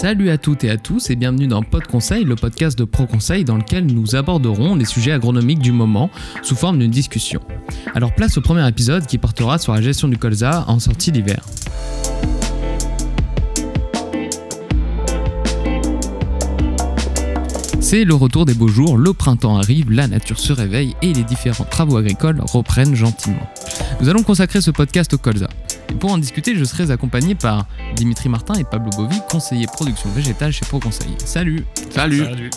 Salut à toutes et à tous et bienvenue dans Pod Conseil, le podcast de Pro Conseil dans lequel nous aborderons les sujets agronomiques du moment sous forme d'une discussion. Alors place au premier épisode qui portera sur la gestion du colza en sortie d'hiver. C'est le retour des beaux jours, le printemps arrive, la nature se réveille et les différents travaux agricoles reprennent gentiment. Nous allons consacrer ce podcast au colza. Et pour en discuter, je serai accompagné par Dimitri Martin et Pablo Bovi, conseillers production végétale chez ProConseil. Salut Salut.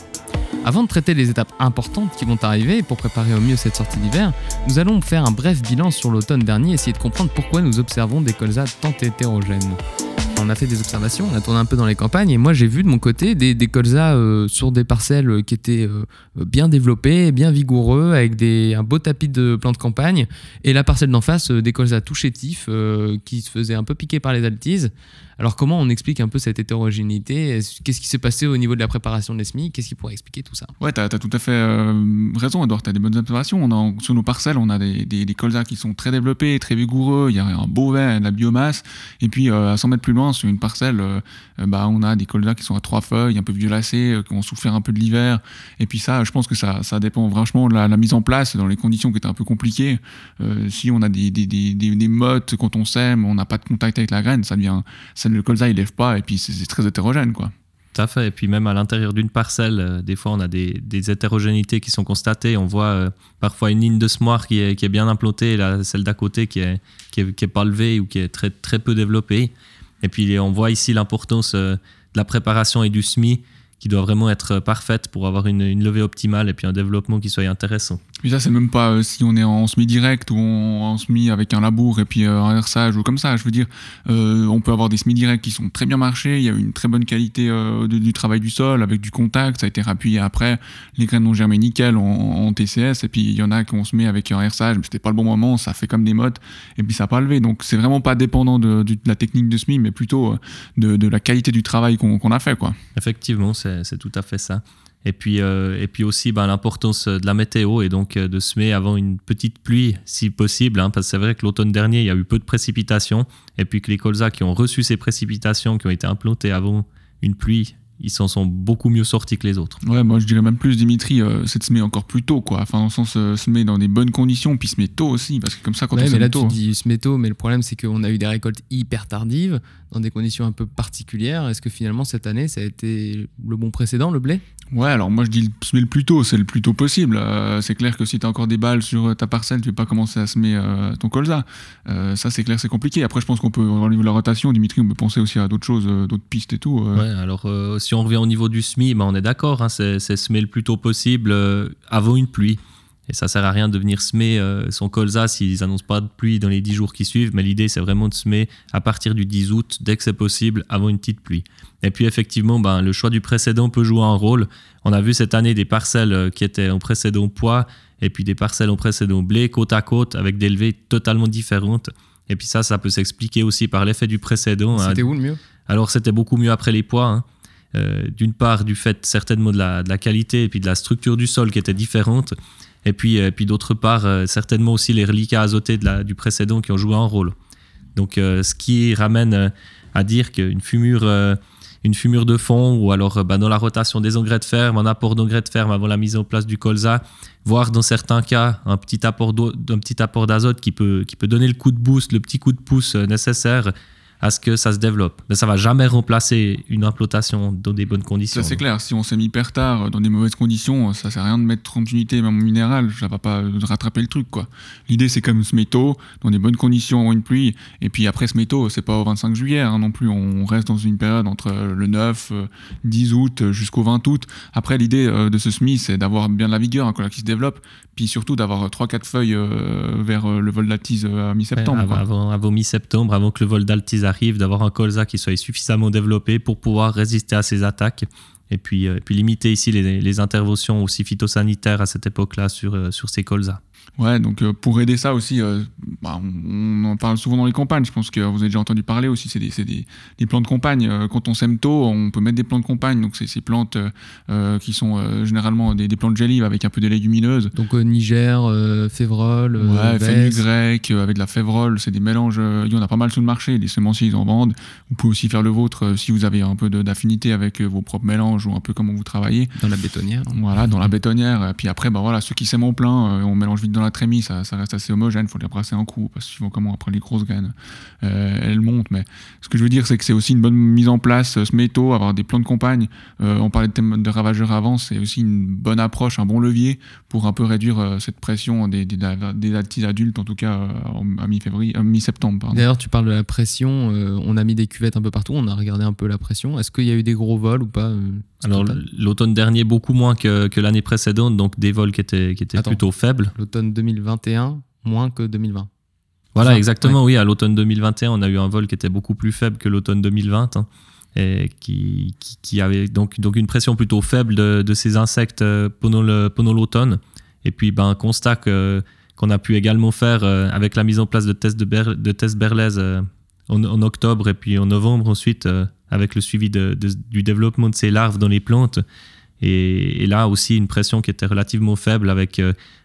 Avant de traiter les étapes importantes qui vont arriver pour préparer au mieux cette sortie d'hiver, nous allons faire un bref bilan sur l'automne dernier et essayer de comprendre pourquoi nous observons des colzas tant hétérogènes on a fait des observations, on a tourné un peu dans les campagnes et moi j'ai vu de mon côté des, colzas euh, sur des parcelles qui étaient euh, bien développées, bien vigoureux, avec des, un beau tapis de plantes de campagne et la parcelle d'en face euh, des colzas tout chétifs qui se faisaient un peu piquer par les altises. Alors comment on explique un peu cette hétérogénéité? Qu'est-ce qui s'est passé au niveau de la préparation des semis Qu'est-ce qui pourrait expliquer tout ça? Ouais, tu as, tout à fait raison Edouard, tu as des bonnes observations. On sur nos parcelles, on a des, des, colzas qui sont très développés, très vigoureux, il y a un beau vin, de la biomasse, et puis à 100 mètres plus loin, sur une parcelle, euh, euh, bah, on a des colzas qui sont à trois feuilles, un peu violacés, euh, qui ont souffert un peu de l'hiver. Et puis ça, je pense que ça, ça dépend vachement de la, mise en place dans les conditions qui étaient un peu compliquées. si on a des, des, des, des, mottes quand on sème, on n'a pas de contact avec la graine, ça devient, ça, le colza il lève pas et puis c'est très hétérogène quoi. Tout à fait. Et puis même à l'intérieur d'une parcelle, des fois on a des, des, hétérogénéités qui sont constatées. On voit parfois une ligne de semoir qui est, qui est bien implantée, et celle d'à côté qui est, qui est, qui est pas levée ou qui est très, très peu développée. Et puis on voit ici l'importance euh, de la préparation et du SMI qui doit vraiment être parfaite pour avoir une, une levée optimale et puis un développement qui soit intéressant. Puis ça, c'est même pas euh, si on est en semi direct ou en, semi avec un labour et puis euh, un hersage ou comme ça. Je veux dire, euh, on peut avoir des semi directs qui sont très bien marchés. Il y a une très bonne qualité du travail du sol avec du contact. Ça a été rappuyé après. Les graines ont germé nickel en, TCS. Et puis il y en a qu'on se met avec un hersage, mais c'était pas le bon moment. Ça fait comme des mottes et puis ça n'a pas levé. Donc c'est vraiment pas dépendant de, la technique de semi, mais plutôt de, la qualité du travail qu'on a fait. Quoi. Effectivement, c'est tout à fait ça. Et puis, euh, et puis aussi ben, l'importance de la météo et donc euh, de semer avant une petite pluie si possible, hein, parce que c'est vrai que l'automne dernier, il y a eu peu de précipitations, et puis que les colzas qui ont reçu ces précipitations, qui ont été implantées avant une pluie, ils s'en sont beaucoup mieux sortis que les autres. Ouais, moi je dirais même plus, Dimitri, euh, c'est de semer encore plus tôt, quoi. Enfin, en sens, semer dans des bonnes conditions, puis semer tôt aussi, parce que comme ça, quand ouais, on mais là, tôt. Tu dis semer tôt, mais le problème, c'est qu'on a eu des récoltes hyper tardives, dans des conditions un peu particulières. Est-ce que finalement, cette année, ça a été le bon précédent, le blé? Ouais, alors moi je dis semer le plus tôt, c'est le plus tôt possible. Euh, c'est clair que si tu as encore des balles sur ta parcelle, tu ne vas pas commencer à semer euh, ton colza. Euh, ça, c'est clair, c'est compliqué. Après, je pense qu'on peut, au niveau de la rotation, Dimitri, on peut penser aussi à d'autres choses, d'autres pistes et tout. Ouais, alors si on revient au niveau du semis, ben, on est d'accord, hein, c'est semer le plus tôt possible avant une pluie. Et ça sert à rien de venir semer son colza s'ils annoncent pas de pluie dans les 10 jours qui suivent. Mais l'idée, c'est vraiment de semer à partir du 10 août, dès que c'est possible, avant une petite pluie. Et puis effectivement, ben, le choix du précédent peut jouer un rôle. On a vu cette année des parcelles euh, qui étaient en précédent poids et puis des parcelles en précédent blé, côte à côte, avec des levées totalement différentes. Et puis ça, ça peut s'expliquer aussi par l'effet du précédent. Hein. C'était où le mieux? Alors c'était beaucoup mieux après les poids. Hein. Euh, d'une part, du fait certainement de la, de la, qualité et puis de la structure du sol qui était différente. Et puis, euh, puis d'autre part, certainement aussi les reliquats azotés du précédent qui ont joué un rôle. Donc ce qui ramène à dire qu'une fumure une fumure de fond ou alors euh, bah, dans la rotation des engrais de ferme, un apport d'engrais de ferme avant la mise en place du colza, voire dans certains cas un petit apport d'azote qui peut, qui peut donner le coup de boost, le petit coup de pouce euh, nécessaire à ce que ça se développe. Mais ça va jamais remplacer une implantation dans des bonnes conditions. Ça c'est clair, si on s'est mis hyper tard dans des mauvaises conditions, ça sert à rien de mettre 30 unités même en minéral, ça va pas rattraper le truc quoi. L'idée c'est comme se métaux dans des bonnes conditions une pluie et puis après ce métaux, c'est pas au 25 juillet hein, non plus, on reste dans une période entre le 9 10 août jusqu'au 20 août. Après l'idée euh, de ce semis, c'est d'avoir bien de la vigueur, un collat qui se développe, puis surtout d'avoir 3 4 feuilles euh, vers euh, le vol d'altise à mi-septembre. avant, avant mi-septembre, avant que le vol d'altise arrive, d'avoir un colza qui soit suffisamment développé pour pouvoir résister à ces attaques et puis, euh, puis limiter ici les, interventions aussi phytosanitaires à cette époque-là sur, euh, sur ces colzas. Ouais, donc euh, pour aider ça aussi, euh, bah, on, on en parle souvent dans les campagnes. Je pense que vous avez déjà entendu parler aussi. C'est des, c'est des, des plans de campagne. Euh, Quand on sème tôt, on peut mettre des plants de campagne. Donc c'est ces plantes qui sont euh, généralement des, des plantes gélives avec un peu de légumineuses. Donc euh, Niger, euh, Févrole, Ouais, Vesse. grec avec de la févrole, c'est des mélanges. il y en a pas mal sur le marché. Les semenciers, ils en vendent. Vous pouvez aussi faire le vôtre euh, si vous avez un peu d'affinité avec vos propres mélanges ou un peu comment vous travaillez. dans la bétonnière. Voilà, dans la bétonnière. Et puis après, bah voilà, ceux qui sèment au plein, euh, on mélange vite dans la trémie, ça, ça reste assez homogène, faut les brasser en coup, parce que suivant comment après les grosses graines, euh, elles montent. Mais ce que je veux dire, c'est que c'est aussi une bonne mise en place, euh, ce métaux, avoir des plans de campagne. Euh, on parlait de, thème de ravageurs avant, c'est aussi une bonne approche, un bon levier pour un peu réduire euh, cette pression des, des, des petits adultes, en tout cas euh, à mi-février, euh, mi-septembre. D'ailleurs, tu parles de la pression. euh, on a mis des cuvettes un peu partout. On a regardé un peu la pression. Est-ce qu'il y a eu des gros vols ou pas Alors l'automne dernier, beaucoup moins que, que l'année précédente, donc des vols qui étaient, qui étaient Attends. plutôt faibles. l'automne 2021 moins que 2020. Voilà, Ça, exactement, oui. À l'automne 2021, on a eu un vol qui était beaucoup plus faible que l'automne 2020, hein, et qui, qui, qui avait donc, donc une pression plutôt faible de, de ces insectes euh, pendant l'automne. Et puis, ben, un constat que- qu'on a pu également faire euh, avec la mise en place de tests de, ber- de tests Berlez euh, en, en octobre et puis en novembre ensuite, avec le suivi de- de- du développement de ces larves dans les plantes. Et, et là aussi, une pression qui était relativement faible avec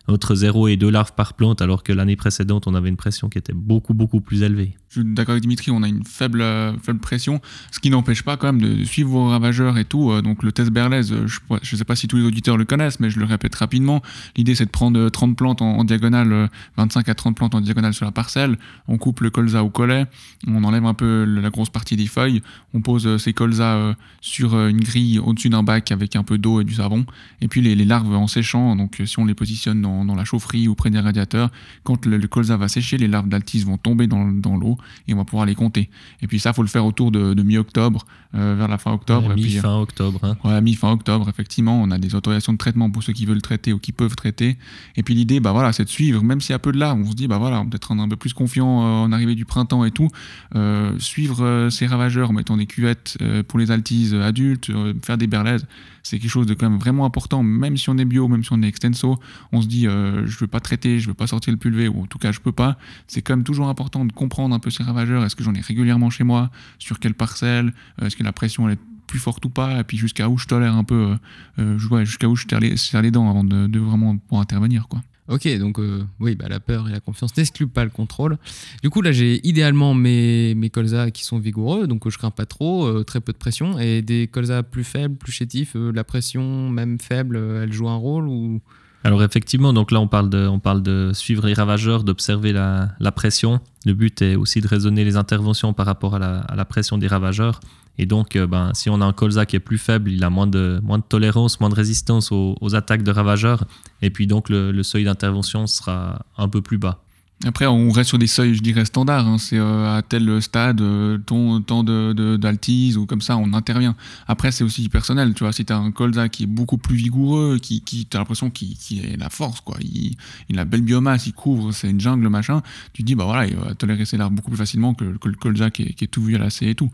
entre 0 et 2 larves par plante, alors que l'année précédente, on avait une pression qui était beaucoup, beaucoup plus élevée. Je suis d'accord avec Dimitri, on a une faible, euh, faible pression, ce qui n'empêche pas quand même de suivre vos ravageurs et tout. Euh, donc le test Berlez, euh, je ne sais pas si tous les auditeurs le connaissent, mais je le répète rapidement. L'idée c'est de prendre euh, 30 plantes en, en diagonale, euh, 25 à 30 plantes en diagonale sur la parcelle. On coupe le colza au collet, on enlève un peu la grosse partie des feuilles, on pose ces colzas sur une grille au-dessus d'un bac avec un peu d'eau et du savon. Et puis les, larves en séchant, donc si on les positionne dans, dans la chaufferie ou près des radiateurs, quand le, le colza va sécher, les larves d'altis vont tomber dans, dans l'eau et on va pouvoir les compter. Et puis ça, faut le faire autour de, de mi-octobre, euh, vers la fin octobre. Mi-fin octobre. hein. Ouais, mi-fin octobre, effectivement, on a des autorisations de traitement pour ceux qui veulent traiter ou qui peuvent traiter. Et puis l'idée, bah voilà, c'est de suivre, même s'il y a peu de larves, on se dit, bah voilà, on peut être un peu plus confiant euh, en arrivée du printemps et tout. Euh, suivre euh, ces ravageurs en mettant des cuvettes euh, pour les altises euh, adultes, euh, faire des berlaises, c'est quelque chose de quand vraiment important, même si on est bio, même si on est extenso, on se dit, euh, je veux pas traiter, je veux pas sortir le pulvé, ou en tout cas, je peux pas. C'est quand même toujours important de comprendre un peu ces ravageurs. Est-ce que j'en ai régulièrement chez moi? Sur quelle parcelle? Euh, Est-ce que la pression est plus forte ou pas? Et puis jusqu'à où je tolère un peu, euh, euh, ouais, jusqu'à où je serre les, les dents avant de, de vraiment pouvoir intervenir, quoi. Ok, donc euh, oui, bah, la peur et la confiance n'excluent pas le contrôle. Du coup, là, j'ai idéalement mes, mes colzas qui sont vigoureux, donc euh, je crains pas trop, euh, très peu de pression. Et des colzas plus faibles, plus chétifs, euh, la pression, même faible, elle joue un rôle ou... Alors effectivement, donc là on parle de, on parle de suivre les ravageurs, d'observer la, la pression. Le but est aussi de raisonner les interventions par rapport à la pression des ravageurs. Et donc, euh, ben, si on a un colza qui est plus faible, il a moins de, moins de tolérance, moins de résistance aux, attaques de ravageurs. Et puis donc le, seuil d'intervention sera un peu plus bas. Après, on reste sur des seuils, je dirais, standards. hein. C'est euh, à tel stade, euh, ton, tant de, de- d'altise ou comme ça, on intervient. Après, c'est aussi personnel. Tu vois, si tu as un colza qui est beaucoup plus vigoureux, qui, qui tu l'impression qu'il est la force, quoi. Il, il a belle biomasse, il couvre, c'est une jungle, machin. Tu te dis, bah voilà, il va tolérer ses larves beaucoup plus facilement que, que le colza qui est, qui est tout violacé et tout.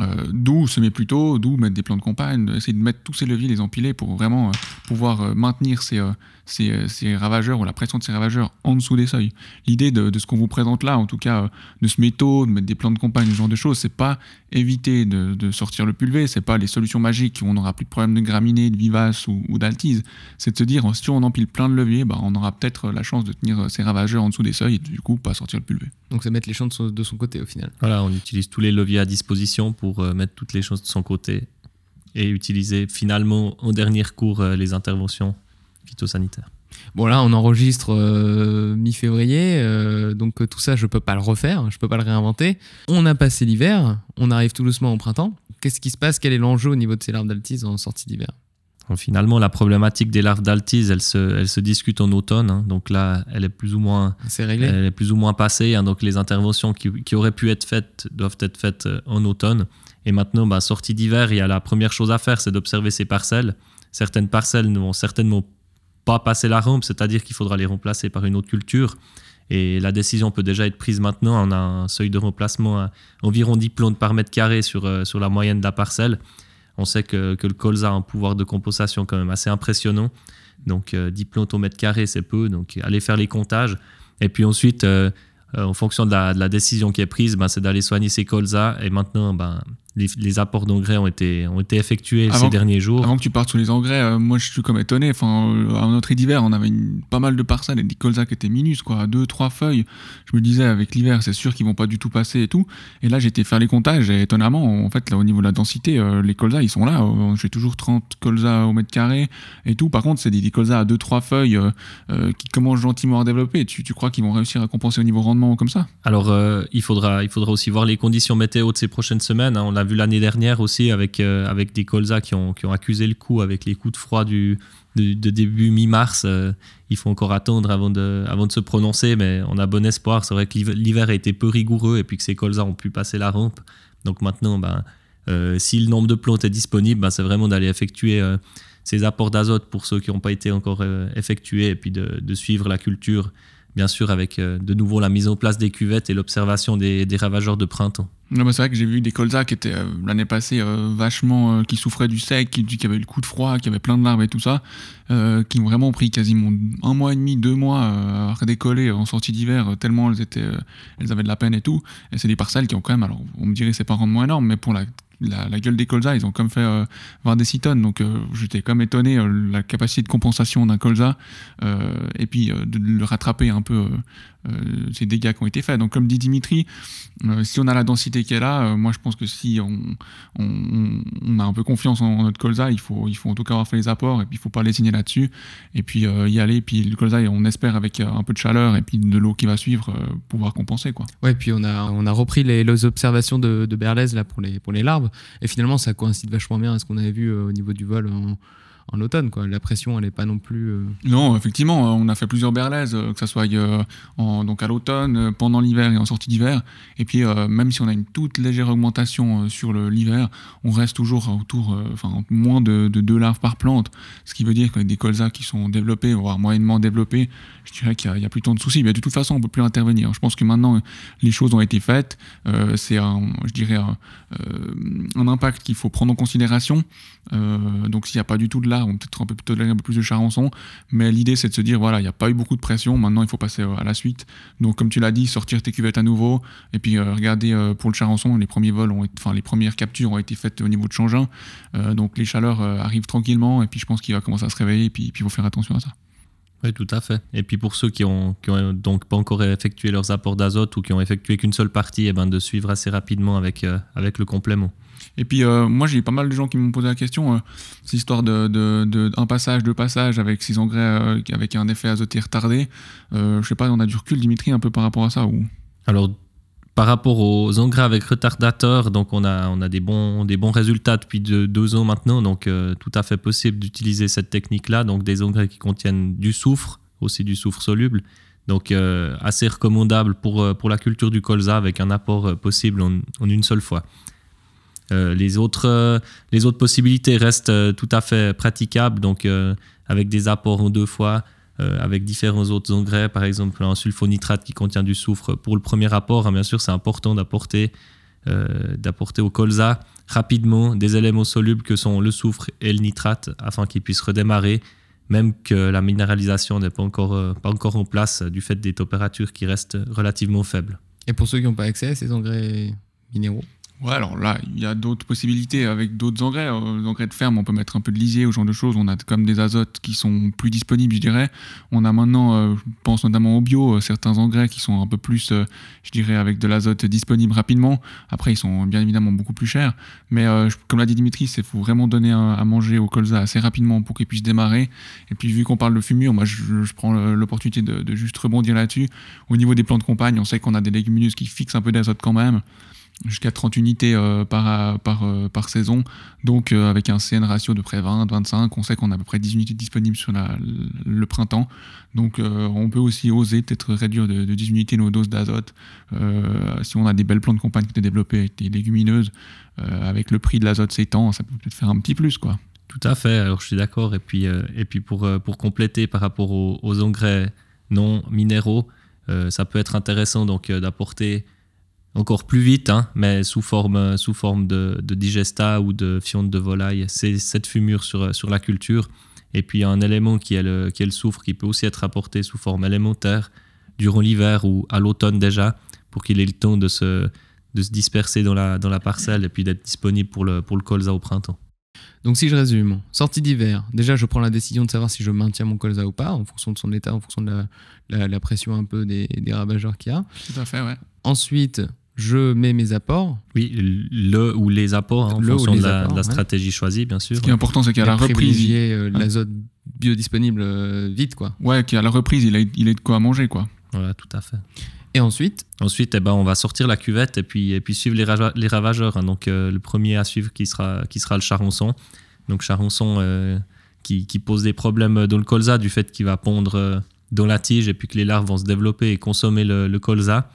Euh, d'où semer plus tôt, d'où mettre des plans de campagne, essayer de mettre tous ces leviers, les empiler pour vraiment euh, pouvoir euh, maintenir ces, euh, ces, ces ravageurs ou la pression de ces ravageurs en dessous des seuils l'idée de, de ce qu'on vous présente là, en tout cas euh, de ce métaux, de mettre des plans de campagne, ce genre de choses, c'est pas éviter de, de sortir le pulvé, c'est pas les solutions magiques où on n'aura plus de problème de graminées, de vivaces ou, ou d'altise. C'est de se dire, si on empile plein de leviers, bah, on aura peut-être la chance de tenir ces ravageurs en dessous des seuils et du coup pas sortir le pulvé. Donc c'est mettre les chances de son, de son côté au final. Voilà, on utilise tous les leviers à disposition pour euh, mettre toutes les choses de son côté et utiliser finalement en dernier recours euh, les interventions phytosanitaires. Bon là, on enregistre euh, mi-février, donc tout ça, je peux pas le refaire, je peux pas le réinventer. On a passé l'hiver, on arrive tout doucement au printemps. Qu'est-ce qui se passe? Quel est l'enjeu au niveau de ces larves d'altise en sortie d'hiver? Donc, finalement, la problématique des larves d'altise, elle se, elle se discute en automne. hein. donc là, elle est plus ou moins, C'est réglé elle est plus ou moins passée. hein. donc les interventions qui, qui auraient pu être faites doivent être faites euh, en automne. Et maintenant, bah, sortie d'hiver, il y a la première chose à faire, c'est d'observer ces parcelles. Certaines parcelles ne vont certainement pas passer la rampe, c'est-à-dire qu'il faudra les remplacer par une autre culture. Et la décision peut déjà être prise maintenant. On a un seuil de remplacement à environ 10 plantes par mètre carré sur, euh, sur la moyenne de la parcelle. On sait que, le colza a un pouvoir de compensation quand même assez impressionnant. Donc 10 plantes au mètre carré, c'est peu. Donc aller faire les comptages. Et puis ensuite, en fonction de la, décision qui est prise, ben, c'est d'aller soigner ces colzas. Et maintenant, ben, les, apports d'engrais ont été, ont été effectués ces derniers jours. Avant que tu partes sur les engrais, euh, moi je suis comme étonné. Enfin, euh, à notre d'hiver, on avait pas mal de parcelles et des colzas qui étaient minus, quoi, deux, trois feuilles. Je me disais, avec l'hiver, c'est sûr qu'ils vont pas du tout passer et tout. Et là, été faire les comptages et étonnamment, en fait, là, au niveau de la densité, euh, les colzas, ils sont là. j'ai toujours 30 colzas au mètre carré et tout. Par contre, c'est des, des colzas à deux, trois feuilles qui commencent gentiment à développer. Tu, tu crois qu'ils vont réussir à compenser au niveau rendement comme ça? Alors, il, faudra, il faudra aussi voir les conditions météo de ces prochaines semaines. Hein. On vu l'année dernière aussi avec, euh, avec des colzas qui ont, qui ont accusé le coup avec les coups de froid du, de, début mi-mars. Euh, il faut encore attendre avant de, avant de se prononcer, mais on a bon espoir. C'est vrai que l'hiver a été peu rigoureux et puis que ces colzas ont pu passer la rampe. Donc maintenant, ben, euh, si le nombre de plantes est disponible, ben, c'est vraiment d'aller effectuer ces apports d'azote pour ceux qui n'ont pas été encore effectués et puis de, de, suivre la culture, bien sûr, avec de nouveau la mise en place des cuvettes et l'observation des, ravageurs de printemps c'est vrai que j'ai vu des colzas qui étaient euh, l'année passée euh, vachement, euh, qui souffraient du sec, qui, qui, avaient le coup de froid, qui avaient plein de larves et tout ça, qui ont vraiment pris quasiment un mois et demi, deux mois à redécoller en sortie d'hiver, tellement elles, étaient, elles avaient de la peine et tout. Et c'est des parcelles qui ont quand même, alors on me dirait c'est pas un rendement énorme, mais pour la la, gueule des colzas, ils ont comme fait euh, 20 décitones. Donc euh, j'étais comme étonné euh, la capacité de compensation d'un colza euh, et puis de le rattraper un peu ces dégâts qui ont été faits. Donc comme dit Dimitri, si on a la densité est là, moi je pense que si on, on, a un peu confiance en, notre colza, il faut, il faut en tout cas avoir fait les apports et puis il faut pas lésigner là-dessus et puis y aller. Et puis le colza, on espère avec un peu de chaleur et puis de l'eau qui va suivre pouvoir compenser quoi. Ouais, puis on a, on a repris les, observations de, de Berlez là pour les, pour les larves et finalement, ça coïncide vachement bien à ce qu'on avait vu euh, au niveau du vol en automne. Quoi. La pression, elle n'est pas non plus. Euh, non, effectivement, euh, on a fait plusieurs berlaises, que ce soit donc à l'automne, pendant l'hiver et en sortie d'hiver. Et puis, même si on a une toute légère augmentation sur l'hiver, on reste toujours autour, enfin, moins de, de, deux larves par plante. Ce qui veut dire qu'avec des colzas qui sont développés, voire moyennement développés, je dirais qu'il n'y a, plus tant de soucis. Mais de toute façon, on ne peut plus intervenir. Je pense que maintenant, les choses ont été faites. c'est, je dirais, un, un impact qu'il faut prendre en considération. donc, s'il n'y a pas du tout de on peut-être un peu, un peu plus de charançon, mais l'idée c'est de se dire voilà, il n'y a pas eu beaucoup de pression, maintenant il faut passer euh, à la suite. Donc comme tu l'as dit, sortir tes cuvettes à nouveau, et puis euh, regarder euh, pour le charançon, les premiers vols, ont enfin les premières captures ont été faites au niveau de Changin, donc les chaleurs arrivent tranquillement, et puis je pense qu'il va commencer à se réveiller, et puis il faut faire attention à ça. Oui, tout à fait. Et puis pour ceux qui ont, ont donc pas encore effectué leurs apports d'azote ou qui ont effectué qu'une seule partie, et eh ben de suivre assez rapidement avec, avec le complément. Et puis, euh, moi, j'ai pas mal de gens qui m'ont posé la question, euh, cette histoire de, de, un passage, deux passages avec ces engrais euh, avec un effet azoté retardé. je sais pas, on a du recul, Dimitri, un peu par rapport à ça ou? Alors, par rapport aux engrais avec retardateur, donc on a, on a des, bons, des bons résultats depuis deux ans maintenant, donc tout à fait possible d'utiliser cette technique-là, donc des engrais qui contiennent du soufre, aussi du soufre soluble, donc assez recommandable pour, pour la culture du colza avec un apport possible en une seule fois. Euh, les, autres, euh, les autres possibilités restent euh, tout à fait praticables, donc avec des apports en deux fois, avec différents autres engrais, par exemple un sulfonitrate qui contient du soufre. Pour le premier apport, hein, bien sûr, c'est important d'apporter d'apporter au colza rapidement des éléments solubles que sont le soufre et le nitrate afin qu'ils puissent redémarrer, même que la minéralisation n'est pas encore, pas encore en place du fait des températures qui restent relativement faibles. Et pour ceux qui n'ont pas accès à ces engrais minéraux Ouais, alors là, il y a d'autres possibilités avec d'autres engrais. Euh, les engrais de ferme, on peut mettre un peu de lisier ou genre de choses. On a comme des azotes qui sont plus disponibles, je dirais. On a maintenant, euh, je pense notamment au bio, euh, certains engrais qui sont un peu plus, je dirais, avec de l'azote disponible rapidement. Après, ils sont bien évidemment beaucoup plus chers. Mais comme l'a dit Dimitri, il faut vraiment donner à manger au colza assez rapidement pour qu'il puisse démarrer. Et puis, vu qu'on parle de fumure, moi, je, prends l'opportunité de, de juste rebondir là-dessus. Au niveau des plantes de campagne, on sait qu'on a des légumineuses qui fixent un peu d'azote quand même jusqu'à 30 unités euh, par, par, euh, par saison. Donc euh, avec un CN ratio de près 20, 25, on sait qu'on a à peu près 10 unités disponibles sur le printemps. Donc on peut aussi oser peut-être réduire de, 10 unités nos doses d'azote si on a des belles plantes de campagne qui étaient développées avec des légumineuses. avec le prix de l'azote s'étend, ça peut peut-être faire un petit plus. quoi. Tout à fait, alors je suis d'accord. Et puis, et puis pour, pour compléter par rapport aux, aux engrais non minéraux, ça peut être intéressant donc d'apporter encore plus vite, hein, mais sous forme, sous forme de, digesta ou de fiente de volaille. C'est cette fumure sur, sur la culture. Et puis un élément qui est, le, qui est le soufre qui peut aussi être apporté sous forme élémentaire durant l'hiver ou à l'automne déjà pour qu'il ait le temps de se, de se disperser dans la, dans la parcelle et puis d'être disponible pour le, pour le colza au printemps. Donc si je résume, sortie d'hiver, déjà je prends la décision de savoir si je maintiens mon colza ou pas, en fonction de son état, en fonction de la, la, pression un peu des, des ravageurs qu'il y a. Tout à fait, ouais. Ensuite, je mets mes apports. Oui, le ou les apports, hein, en fonction de la, de la stratégie choisie, bien sûr. Ce qui est important, c'est qu'à la reprise. Il euh, l'azote biodisponible euh, vite, quoi. Ouais, qu'à la reprise, il a, il a de quoi manger, quoi. Voilà, tout à fait. Et ensuite? Ensuite, eh ben, on va sortir la cuvette et puis, et puis suivre les, les ravageurs. Hein. Donc, euh, le premier à suivre qui sera, qui sera le charançon. Donc, charançon euh, qui, qui, pose des problèmes dans le colza du fait qu'il va pondre euh, dans la tige et puis que les larves vont se développer et consommer le, le colza.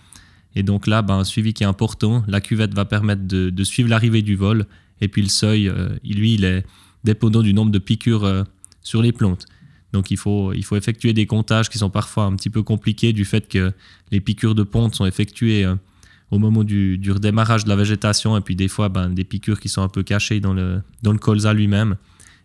Et donc là, ben, un suivi qui est important. La cuvette va permettre de, suivre l'arrivée du vol. Et puis le seuil, lui, il est dépendant du nombre de piqûres sur les plantes. Donc il faut, il faut effectuer des comptages qui sont parfois un petit peu compliqués du fait que les piqûres de ponte sont effectuées euh, au moment du, du, redémarrage de la végétation et puis des fois ben, des piqûres qui sont un peu cachées dans le, dans le colza lui-même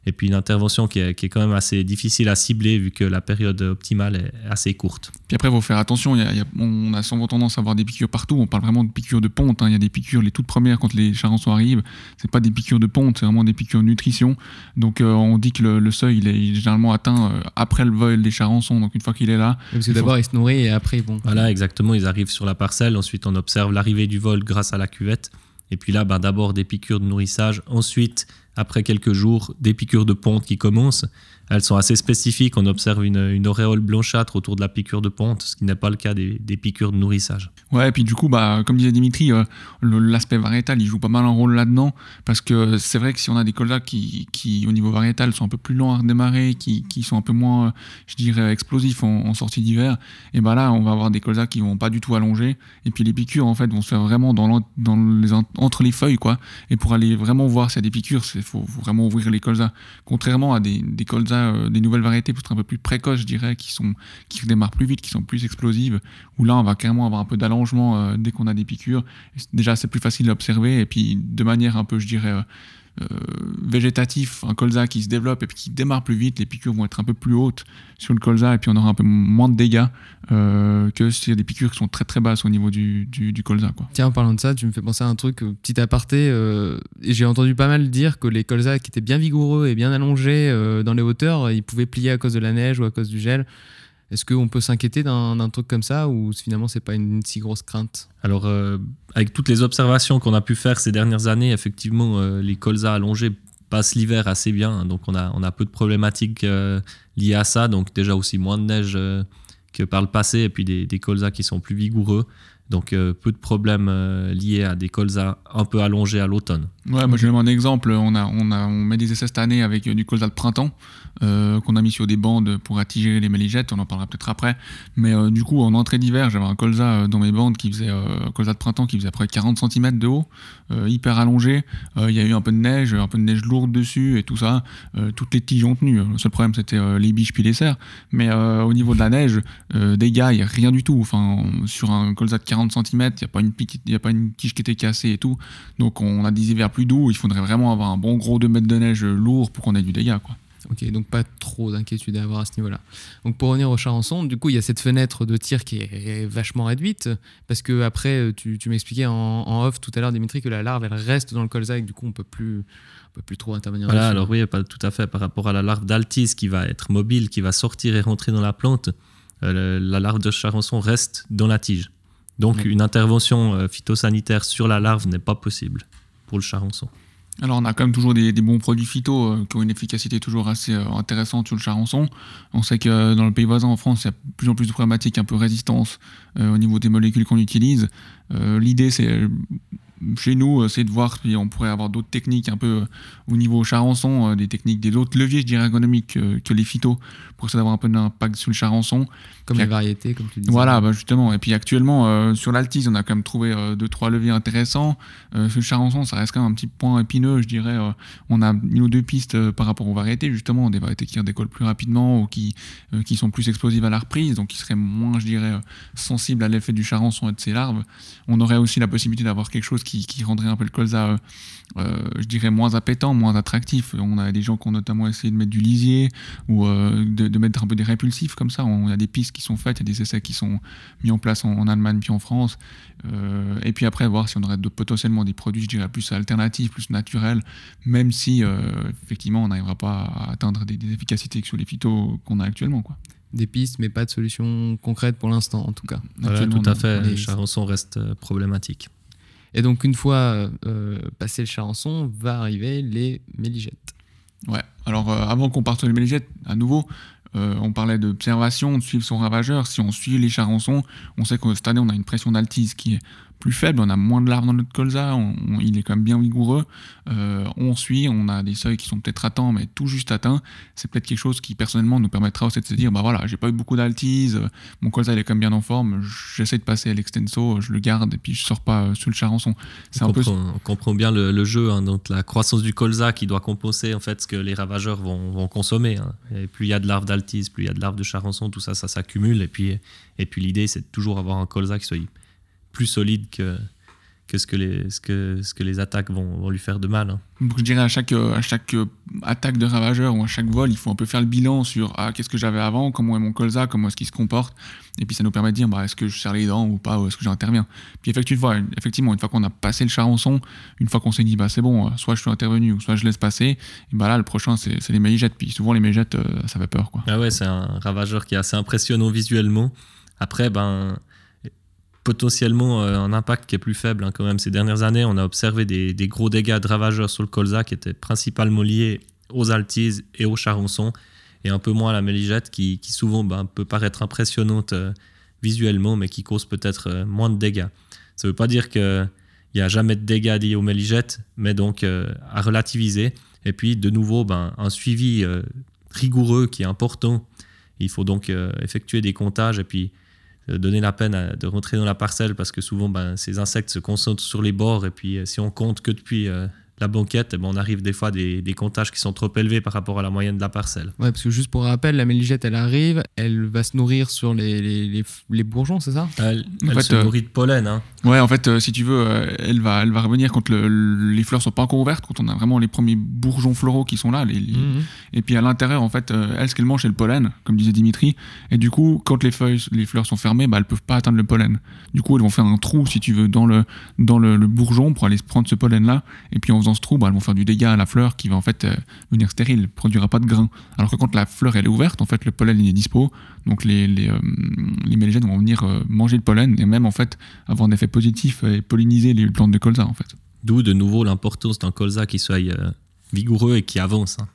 et puis une intervention qui est, qui est, quand même assez difficile à cibler vu que la période optimale est assez courte. Puis après, il faut faire attention, y a, y a, on a souvent tendance à avoir des piqûres partout, on parle vraiment de piqûres de ponte, hein. il y a des piqûres, les toutes premières quand les charançons arrivent, c'est pas des piqûres de ponte, c'est vraiment des piqûres de nutrition, donc euh, on dit que le, le seuil il est, généralement atteint euh, après le vol des charançons, donc une fois qu'il est là... Parce que d'abord faut... il se nourrit et après bon... Voilà, exactement, ils arrivent sur la parcelle, ensuite on observe l'arrivée du vol grâce à la cuvette, et puis là, ben, d'abord des piqûres de nourrissage, ensuite après quelques jours, des piqûres de ponte qui commencent. Elles sont assez spécifiques. On observe une, auréole blanchâtre autour de la piqûre de ponte, ce qui n'est pas le cas des, des, piqûres de nourrissage. Ouais, et puis du coup, bah, comme disait Dimitri, euh, l'aspect variétal, il joue pas mal un rôle là-dedans, parce que c'est vrai que si on a des colzas qui, qui, au niveau variétal, sont un peu plus lents à redémarrer, qui, qui sont un peu moins, euh, je dirais, explosifs en, sortie d'hiver, et bah là, on va avoir des colzas qui vont pas du tout allonger, et puis les piqûres, en fait, vont se faire vraiment dans, les, entre les feuilles, quoi. Et pour aller vraiment voir s'il y a des piqûres, il faut, faut, vraiment ouvrir les colzas. Contrairement à des, des colzas euh, des nouvelles variétés peut-être un peu plus précoces, je dirais, qui, sont, qui démarrent plus vite, qui sont plus explosives, où là, on va carrément avoir un peu d'allongement euh, dès qu'on a des piqûres. Déjà, c'est plus facile d'observer, et puis de manière un peu, je dirais, euh, végétatif, un colza qui se développe et puis qui démarre plus vite, les piqûres vont être un peu plus hautes sur le colza et puis on aura un peu moins de dégâts euh, que s'il y a des piqûres qui sont très très basses au niveau du, du, colza. Quoi. Tiens, en parlant de ça, tu me fais penser à un truc, petit aparté, euh, j'ai entendu pas mal dire que les colzas qui étaient bien vigoureux et bien allongés euh, dans les hauteurs, ils pouvaient plier à cause de la neige ou à cause du gel. Est-ce qu'on peut s'inquiéter d'un truc comme ça ou finalement c'est pas une, si grosse crainte? Alors euh, avec toutes les observations qu'on a pu faire ces dernières années, effectivement euh, les colzas allongés passent l'hiver assez bien, hein, donc on a, peu de problématiques euh, liées à ça, donc déjà aussi moins de neige que par le passé et puis des, des colzas qui sont plus vigoureux. Donc peu de problèmes liés à des colzas un peu allongés à l'automne. Ouais, moi je vais un exemple. On, a, on, a, on met des essais cette année avec euh, du colza de printemps euh, qu'on a mis sur des bandes pour attiger les méligettes. On en parlera peut-être après. Mais euh, du coup, en entrée d'hiver, j'avais un colza dans mes bandes qui faisait un colza de printemps qui faisait à peu près 40 cm de haut, hyper allongé. Il y a eu un peu de neige, un peu de neige lourde dessus et tout ça. toutes les tiges ont tenu. Le seul problème c'était les biches puis les cerfs. Mais au niveau de la neige, dégâts, il n'y a rien du tout. Enfin, sur un colza de 40 cm, il n'y a, pas une a pas une tige qui était cassée et tout. Donc on a des hivers plus doux, il faudrait vraiment avoir un bon gros 2 mètres de neige lourd pour qu'on ait du dégât. Quoi. Ok, donc pas trop d'inquiétude à avoir à ce niveau-là. Donc pour revenir au charançon, du coup, il y a cette fenêtre de tir qui est vachement réduite, parce que après, tu, tu m'expliquais en, en, off tout à l'heure, Dimitri, que la larve, elle reste dans le colza et que du coup, on peut plus, on peut plus trop intervenir. Voilà, alors oui, pas tout à fait. Par rapport à la larve d'altis qui va être mobile, qui va sortir et rentrer dans la plante, euh, la larve de charançon reste dans la tige. Donc une intervention euh, phytosanitaire sur la larve n'est pas possible le charançon. Alors on a quand même toujours des, bons produits phyto euh, qui ont une efficacité toujours assez euh, intéressante sur le charançon. On sait que euh, dans le pays voisin en France, il y a plus en plus de problématiques un peu résistance au niveau des molécules qu'on utilise. L'idée c'est chez nous, c'est de voir si on pourrait avoir d'autres techniques un peu au niveau charançon, des techniques, des autres leviers, je dirais, ergonomiques que, les phytos, pour essayer d'avoir un peu d'impact sur le charançon. Comme les variétés, comme tu disais. Voilà, bah justement. Et puis actuellement, euh, sur l'altise, on a quand même trouvé euh, deux, trois leviers intéressants. Euh, sur le charançon, ça reste quand même un petit point épineux, je dirais. on a une ou deux pistes par rapport aux variétés, justement, des variétés qui redécollent plus rapidement ou qui, qui sont plus explosives à la reprise, donc qui seraient moins, je dirais, sensibles à l'effet du charançon et de ses larves. On aurait aussi la possibilité d'avoir quelque chose qui qui, qui rendrait un peu le colza, euh, euh, je dirais, moins appétant, moins attractif. On a des gens qui ont notamment essayé de mettre du lisier ou euh, de, de mettre un peu des répulsifs comme ça. On, il y a des pistes qui sont faites, il y a des essais qui sont mis en place en, en Allemagne puis en France. Euh, et puis après, voir si on aurait de- potentiellement des produits, je dirais, plus alternatifs, plus naturels, même si, euh, effectivement, on n'arrivera pas à atteindre des, des efficacités que sur les phytos qu'on a actuellement. Quoi. Des pistes, mais pas de solution concrète pour l'instant, en tout cas. Voilà, tout à fait. Et- Le charançon reste euh, problématique. Et donc, une fois euh, passé le charançon, va arriver les méligettes. Ouais. Alors, euh, avant qu'on parte sur les méligettes, à nouveau, euh, on parlait d'observation, de suivre son ravageur. Si on suit les charançons, on sait que cette année, on a une pression d'altise qui est plus faible, on a moins de larves dans notre colza, on- on- il est quand même bien vigoureux. Euh, on suit, on a des seuils qui sont peut-être atteints, mais tout juste atteints. C'est peut-être quelque chose qui, personnellement, nous permettra aussi de se dire, bah voilà, j'ai pas eu beaucoup d'altise, euh, mon colza, il est quand même bien en forme, j'essaie de passer à l'extenso, je le garde, et puis je sors pas euh, sur le charançon. C'est On un peu... comprend, on comprend bien le, le jeu, hein, donc la croissance du colza qui doit compenser en fait ce que les ravageurs vont, vont consommer. hein. Et plus il y a de larves d'altise, plus il y a de larves de charançon, tout ça, ça s'accumule. Et puis, et puis l'idée, c'est de toujours avoir un colza qui soit plus solide que, que, ce, que, les, ce, que, ce que les attaques vont, vont lui faire de mal. hein. Donc je dirais à chaque, euh, à chaque euh, attaque de ravageur ou à chaque vol, il faut un peu faire le bilan sur ah, qu'est-ce que j'avais avant, comment est mon colza, comment est-ce qu'il se comporte. Et puis ça nous permet de dire bah, est-ce que je serre les dents ou pas, ou est-ce que j'interviens. Puis effectivement, effectivement, une fois qu'on a passé le charançon, une fois qu'on s'est dit bah, c'est bon, euh, soit je suis intervenu ou soit je laisse passer, et bah là le prochain c'est c'est les méligettes. Puis souvent les méligettes, euh, ça fait peur. quoi. Ah ouais, c'est un ravageur qui est assez impressionnant visuellement. Après, ben, potentiellement euh, un impact qui est plus faible hein, quand même. Ces dernières années, on a observé des, gros dégâts de ravageurs sur le colza qui étaient principalement liés aux altises et aux charançons et un peu moins à la méligette qui, souvent ben, peut paraître impressionnante euh, visuellement mais qui cause peut-être euh, moins de dégâts. Ça ne veut pas dire qu'il n'y a jamais de dégâts liés aux méligettes, mais donc à relativiser. Et puis de nouveau, ben, un suivi rigoureux qui est important. Il faut donc effectuer des comptages et puis donner la peine à- de rentrer dans la parcelle parce que souvent ben, ces insectes se concentrent sur les bords et puis euh, si on compte que depuis euh, la banquette, eh ben, on arrive des fois à des, des comptages qui sont trop élevés par rapport à la moyenne de la parcelle. Ouais, parce que juste pour rappel, la méligette, elle arrive, elle va se nourrir sur les, les, les, les bourgeons, c'est ça? Elle, En elle fait, se euh, nourrit de pollen. hein. Ouais, en fait, euh, si tu veux, euh, elle, va, elle va revenir quand le- le- les fleurs sont pas encore ouvertes, quand on a vraiment les premiers bourgeons floraux qui sont là, les, les- Mhm. Et puis à l'intérieur, en fait, euh, elle, ce qu'elle mange, c'est le pollen, comme disait Dimitri. Et du coup, quand les feuilles, les fleurs sont fermées, bah, elles peuvent pas atteindre le pollen. Du coup, elles vont faire un trou, si tu veux, dans le, dans le, le bourgeon pour aller prendre ce pollen-là. Et puis en faisant ce trou, bah, elles vont faire du dégât à la fleur qui va en fait euh, devenir stérile, ne produira pas de grains. Alors que quand la fleur elle est ouverte, en fait, le pollen il est dispo. Donc les, les, euh, les mélégènes vont venir euh, manger le pollen et même en fait avoir un effet positif et polliniser les plantes de colza en fait. D'où de nouveau l'importance d'un colza qui soit euh, vigoureux et qui avance. hein.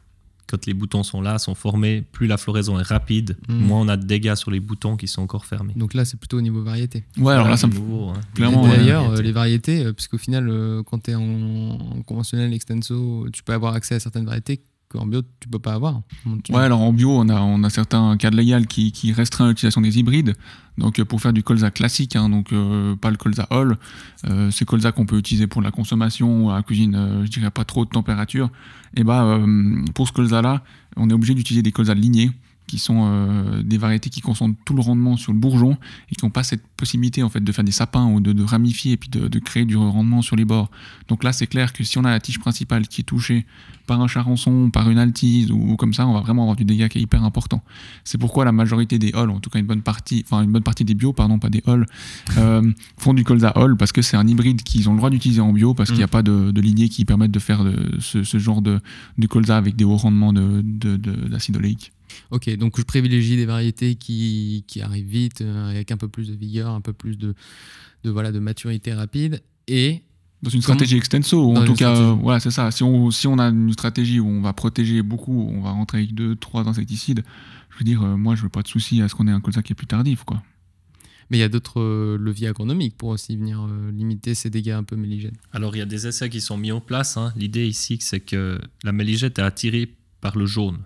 Quand les boutons sont là, sont formés, plus la floraison est rapide, Mhm. moins on a de dégâts sur les boutons qui sont encore fermés. Donc là, c'est plutôt au niveau variété. Ouais, alors là, ça me de nouveau, hein. clairement, ouais, D'ailleurs, variété. euh, les variétés, euh, puisqu'au final, euh, quand tu es en, en conventionnel extenso, tu peux avoir accès à certaines variétés qu'en bio, tu peux pas avoir. Ouais, alors en bio, on a, on a certains cadres légaux qui, qui restreignent l'utilisation des hybrides. Donc euh, pour faire du colza classique, hein, donc euh, pas le colza Hall, euh, c'est colza qu'on peut utiliser pour la consommation, à la cuisine, euh, je dirais pas trop de température. Et bah euh, pour ce colza-là, on est obligé d'utiliser des colzas lignés qui sont euh, des variétés qui concentrent tout le rendement sur le bourgeon et qui n'ont pas cette possibilité en fait de faire des sapins ou de, de ramifier et puis de, de créer du rendement sur les bords. Donc là, c'est clair que si on a la tige principale qui est touchée par un charançon, par une altise ou, ou comme ça, on va vraiment avoir du dégât qui est hyper important. C'est pourquoi la majorité des halls, en tout cas une bonne partie, enfin une bonne partie des bio, pardon, pas des halls, euh, font du colza hall parce que c'est un hybride qu'ils ont le droit d'utiliser en bio parce qu'il n'y a pas de, de lignées qui permettent de faire ce, ce genre de, colza avec des hauts rendements de- de- de- d'acide oléique. Ok, donc je privilégie des variétés qui, qui arrivent vite, euh, avec un peu plus de vigueur, un peu plus de, de, voilà, de maturité rapide. Et Dans une Comme- stratégie extenso, ou en tout cas, euh, voilà, c'est ça. Si on, si on a une stratégie où on va protéger beaucoup, on va rentrer avec deux, trois insecticides, je veux dire, euh, moi, je veux pas de souci à ce qu'on ait un colza qui est plus tardif, quoi. Mais il y a d'autres euh, leviers agronomiques pour aussi venir euh, limiter ces dégâts un peu méligènes. Alors, il y a des essais qui sont mis en place. hein. L'idée ici, c'est que la méligette est attirée par le jaune.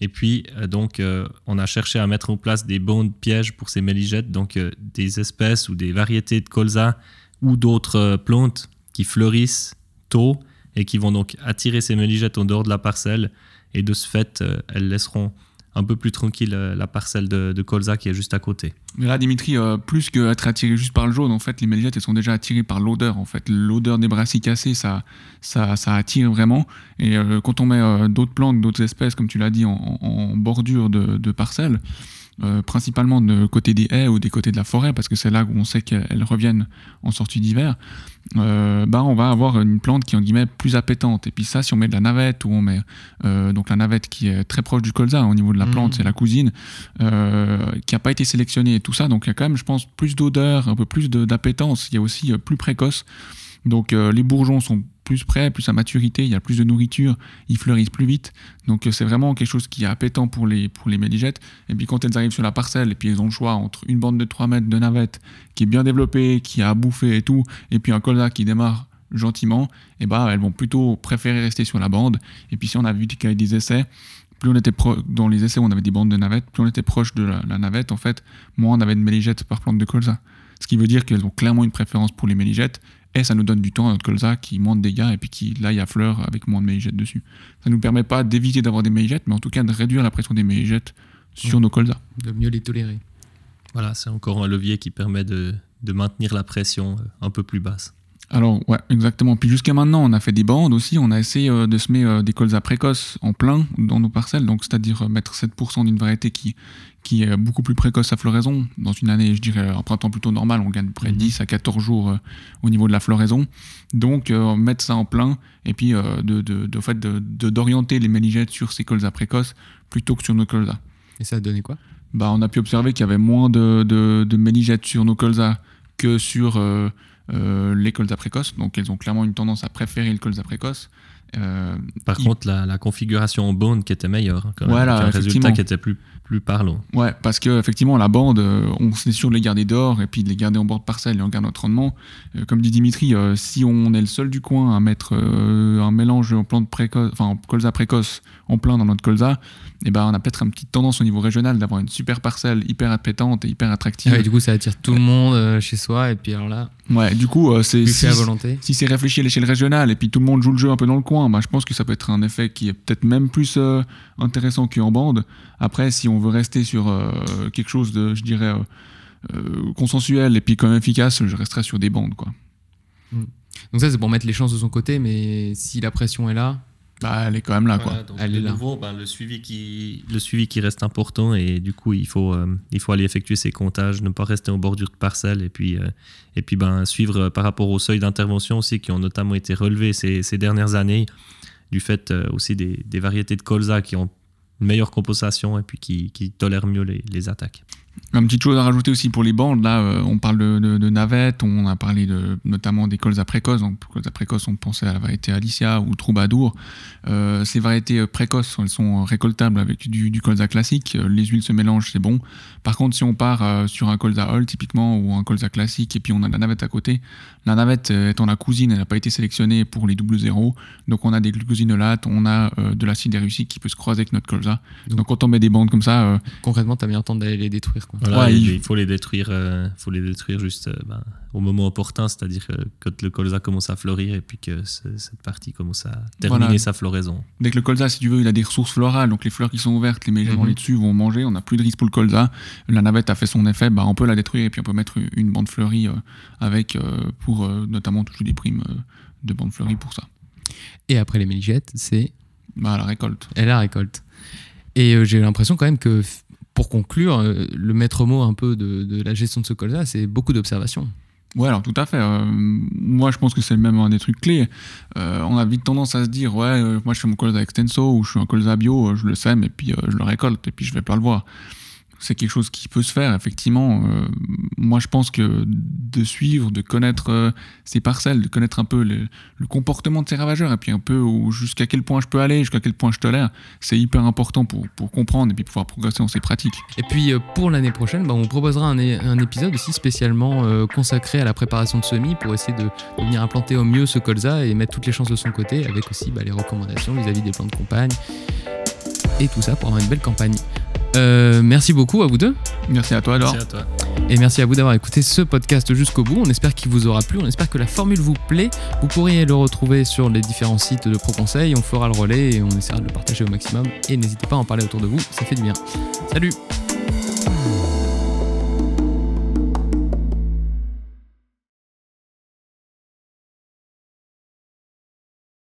Et puis, euh, donc, euh, on a cherché à mettre en place des bandes pièges pour ces méligettes, donc euh, des espèces ou des variétés de colza ou d'autres plantes qui fleurissent tôt et qui vont donc attirer ces méligettes en dehors de la parcelle. Et de ce fait, elles laisseront un peu plus tranquille euh, la parcelle de, colza qui est juste à côté. Mais là, Dimitri, euh, plus qu'être attiré juste par le jaune, en fait, les méligettes, elles sont déjà attirées par l'odeur. En fait, l'odeur des brassicacées, ça, ça, ça attire vraiment. Et euh, quand on met d'autres plantes, d'autres espèces, comme tu l'as dit, en, bordure de, de parcelles, euh, principalement de côté des haies ou des côtés de la forêt, parce que c'est là où on sait qu'elles reviennent en sortie d'hiver, euh, bah on va avoir une plante qui est en guillemets plus appétante. Et puis ça, si on met de la navette ou on met euh, donc la navette qui est très proche du colza au niveau de la plante, Mhm. c'est la cousine, euh, qui n'a pas été sélectionnée et tout ça, donc il y a quand même, je pense, plus d'odeur, un peu plus d'appétence. Il y a aussi euh, plus précoce. Donc euh, les bourgeons sont plus prêts, plus à maturité, il y a plus de nourriture, ils fleurissent plus vite. Donc euh, c'est vraiment quelque chose qui est appétant pour les, pour les méligettes. Et puis quand elles arrivent sur la parcelle, et puis elles ont le choix entre une bande de 3 mètres de navette qui est bien développée, qui a à bouffer et tout, et puis un colza qui démarre gentiment, et bah elles vont plutôt préférer rester sur la bande. Et puis si on a vu qu'il y avait des essais, plus on était dans les essais où on avait des bandes de navettes, plus on était proche de la, la navette, en fait, moins on avait de méligettes par plante de colza. Ce qui veut dire qu'elles ont clairement une préférence pour les méligettes, et ça nous donne du temps à notre colza qui moins de dégâts, et puis qui là il y a fleur avec moins de méligettes dessus. Ça nous permet pas d'éviter d'avoir des méligettes, mais en tout cas de réduire la pression des méligettes sur Ouais. nos colzas. De mieux les tolérer. Voilà, c'est encore un levier qui permet de, de maintenir la pression euh, un peu plus basse. Alors, ouais, exactement. Puis jusqu'à maintenant, on a fait des bandes aussi. On a essayé euh, de semer euh, des colzas précoces en plein dans nos parcelles, donc c'est-à-dire euh, mettre 7% d'une variété qui, qui est beaucoup plus précoce à floraison. Dans une année, je dirais, un printemps plutôt normal, on gagne près Mhm. 10 à 14 jours euh, au niveau de la floraison. Donc, mettre ça en plein et puis de, de, de, fait, de- de- d'orienter les méligettes sur ces colzas précoces plutôt que sur nos colzas. Et ça a donné quoi? Bah, on a pu observer qu'il y avait moins de, de, de méligettes sur nos colzas que sur les colzas précoces. Donc elles ont clairement une tendance à préférer le colza précoce. Euh, Par Il- contre, la, la configuration en bone qui était meilleure, hein, quand même, Voilà, un résultat qui était plus, plus parlant. ouais, parce que effectivement la bande, euh, on est sûr de les garder dehors et puis de les garder en bord de parcelle et on garde notre rendement. Euh, comme dit Dimitri, euh, si on est le seul du coin à mettre euh, un mélange en plante précoce, enfin en colza précoce en plein dans notre colza, et ben on a peut-être une petite tendance au niveau régional d'avoir une super parcelle hyper appétante et hyper attractive. Ouais, Du coup, ça attire tout le monde euh, chez soi. Et puis alors là, Ouais, du coup, euh, c'est si- si c'est réfléchi à l'échelle régionale et puis tout le monde joue le jeu un peu dans le coin, bah, je pense que ça peut être un effet qui est peut-être même plus euh, intéressant qu'en bande. Après, si on veut rester sur quelque chose de, je dirais, consensuel et puis quand même efficace, je resterai sur des bandes. Quoi. Donc ça, c'est pour mettre les chances de son côté. Mais si la pression est là, Bah, elle est quand même là. Quoi. Voilà, donc Elle de est là. nouveau, ben, le, suivi qui, le suivi qui reste important et du coup, il faut, euh, il faut aller effectuer ces comptages, ne pas rester en bordure de parcelle et puis, euh, et puis ben, suivre euh, par rapport aux seuils d'intervention aussi qui ont notamment été relevés ces, ces dernières années du fait euh, aussi des, des variétés de colza qui ont une meilleure composition et puis qui, qui tolèrent mieux les, les attaques. Une petite chose à rajouter aussi pour les bandes, là, euh, on parle de, de, de navettes, on a parlé de, notamment des colzas précoces. Donc, pour colzas précoces, on pensait à la variété Alicia ou Troubadour. Euh, ces variétés euh, précoces, elles sont récoltables avec du, du colza classique. Les huiles se mélangent, c'est bon. Par contre, si on part euh, sur un colza Hall, typiquement, ou un colza classique, et puis on a la navette à côté, la navette étant la cousine, elle n'a pas été sélectionnée pour les double zéros. Donc, on a des glucosinolates, on a de l'acide érucique qui peut se croiser avec notre colza. Donc- Donc, quand on met des bandes comme ça, concrètement, t'as bien le temps d'aller les détruire. Quoi. Voilà, Ouais, et il- il faut les détruire, euh, faut les détruire juste euh, ben, au moment opportun, c'est-à-dire euh, quand le colza commence à fleurir et puis que ce- cette partie commence à terminer Voilà. sa floraison. Dès que le colza, si tu veux, il a des ressources florales, donc les fleurs qui sont ouvertes, les méligettes vont Mhm. aller dessus, vont manger, on n'a plus de risque pour le colza. La navette a fait son effet, bah, on peut la détruire et puis on peut mettre une bande fleurie euh, avec, euh, pour euh, notamment toucher des primes euh, de bande fleurie pour ça. Et après les méligettes, c'est Bah, la récolte. elle la récolte. Et euh, j'ai l'impression quand même que, pour conclure, euh, le maître mot un peu de, la gestion de ce colza, c'est beaucoup d'observation. Ouais, alors tout à fait. euh, moi, je pense que c'est même un des trucs clés. Euh, on a vite tendance à se dire, ouais, moi je fais mon colza extenso ou je suis un colza bio, je le sème et puis je le récolte et puis je vais pas le voir. C'est quelque chose qui peut se faire, effectivement. Euh, moi, je pense que de suivre, de connaître euh, ces parcelles, de connaître un peu le, comportement de ces ravageurs et puis un peu jusqu'à quel point je peux aller, jusqu'à quel point je tolère, c'est hyper important pour, pour comprendre et puis pouvoir progresser dans ces pratiques. Et puis euh, pour l'année prochaine, bah, on proposera un, épisode aussi spécialement consacré à la préparation de semis pour essayer de, venir implanter au mieux ce colza et mettre toutes les chances de son côté, avec aussi bah, les recommandations vis-à-vis des plans de campagne et tout ça pour avoir une belle campagne. Euh, merci beaucoup à vous deux. Merci à toi, alors. Merci à toi. Et merci à vous d'avoir écouté ce podcast jusqu'au bout. On espère qu'il vous aura plu. On espère que la formule vous plaît. Vous pourriez le retrouver sur les différents sites de Pro Conseil. On fera le relais et on essaiera de le partager au maximum. Et n'hésitez pas à en parler autour de vous. Ça fait du bien. Salut